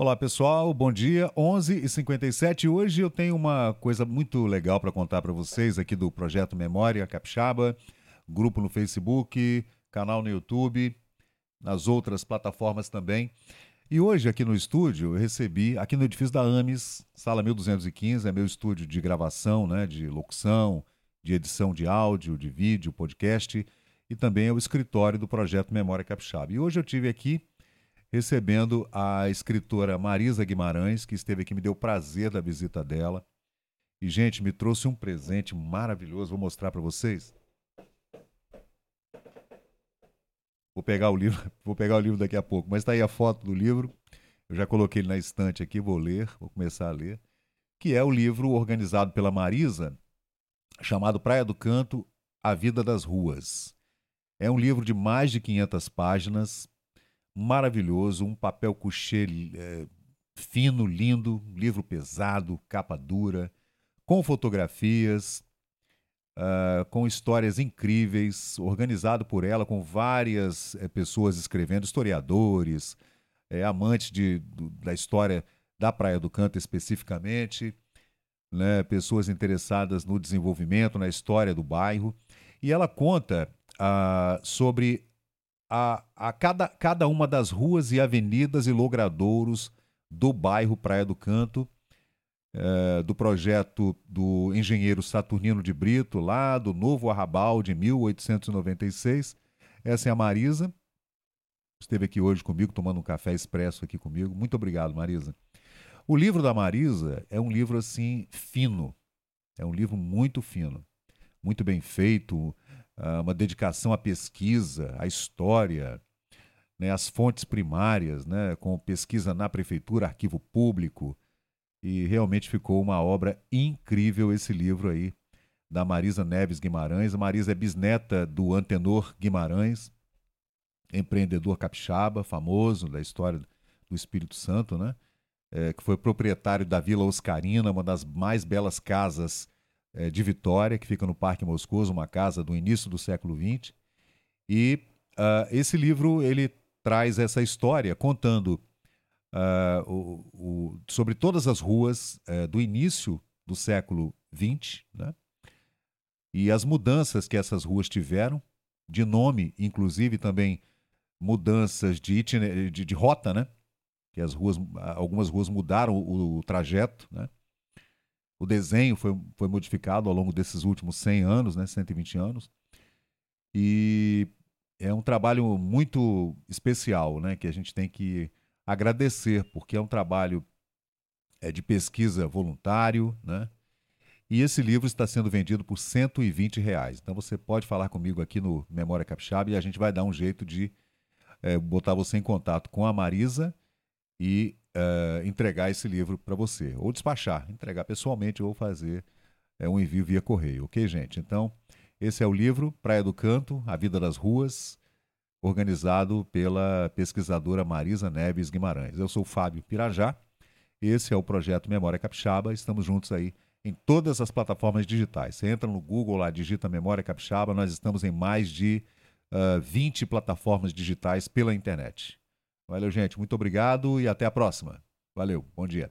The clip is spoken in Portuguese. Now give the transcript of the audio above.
Olá pessoal, bom dia. 11h57. Hoje eu tenho uma coisa muito legal para contar para vocês aqui do projeto Memória Capixaba, grupo no Facebook, canal no YouTube, nas outras plataformas também. E hoje aqui no estúdio eu recebi, aqui no edifício da AMES, sala 1215, é meu estúdio de gravação, né, de locução, de edição de áudio, de vídeo, podcast e também é o escritório do projeto Memória Capixaba. E hoje eu tive aqui recebendo a escritora Marisa Guimarães, que esteve aqui, me deu prazer da visita dela. E, gente, me trouxe um presente maravilhoso, vou mostrar para vocês. Vou pegar o livro, vou pegar o livro daqui a pouco, mas está aí a foto do livro. Eu já coloquei ele na estante aqui, vou ler, vou começar a ler, que é o livro organizado pela Marisa, chamado Praia do Canto: A Vida das Ruas. É um livro de mais de 500 páginas, maravilhoso, um papel couché é, fino, lindo, livro pesado, capa dura, com fotografias, uh, com histórias incríveis, organizado por ela, com várias é, pessoas escrevendo, historiadores, é, amantes de, do, da história da Praia do Canto especificamente, né, pessoas interessadas no desenvolvimento, na história do bairro. E ela conta uh, sobre a, a cada, cada uma das ruas e avenidas e logradouros do bairro Praia do Canto, é, do projeto do engenheiro Saturnino de Brito, lá do Novo Arrabal de 1896. Essa é a Marisa. Esteve aqui hoje comigo, tomando um café expresso aqui comigo. Muito obrigado, Marisa. O livro da Marisa é um livro assim fino. É um livro muito fino, muito bem feito, uma dedicação à pesquisa, à história, né, às fontes primárias, né, com pesquisa na prefeitura, arquivo público. E realmente ficou uma obra incrível esse livro aí, da Marisa Neves Guimarães. A Marisa é bisneta do Antenor Guimarães, empreendedor capixaba, famoso da história do Espírito Santo, né? É, que foi proprietário da Vila Oscarina, uma das mais belas casas é, de Vitória, que fica no Parque Moscoso, uma casa do início do século XX. E uh, esse livro ele traz essa história contando uh, o, o, sobre todas as ruas uh, do início do século XX, né? e as mudanças que essas ruas tiveram, de nome, inclusive também mudanças de, itiner... de, de rota, né? que as ruas, algumas ruas mudaram o, o trajeto, né? O desenho foi, foi modificado ao longo desses últimos 100 anos, né, 120 anos. E é um trabalho muito especial, né, que a gente tem que agradecer, porque é um trabalho é, de pesquisa voluntário, né? E esse livro está sendo vendido por 120 reais. Então você pode falar comigo aqui no Memória Capixaba e a gente vai dar um jeito de é, botar você em contato com a Marisa e uh, entregar esse livro para você, ou despachar, entregar pessoalmente ou fazer uh, um envio via correio, ok, gente? Então, esse é o livro Praia do Canto, A Vida das Ruas, organizado pela pesquisadora Marisa Neves Guimarães. Eu sou Fábio Pirajá, esse é o projeto Memória Capixaba, estamos juntos aí em todas as plataformas digitais. Você entra no Google lá, digita Memória Capixaba, nós estamos em mais de uh, 20 plataformas digitais pela internet. Valeu, gente. Muito obrigado e até a próxima. Valeu. Bom dia.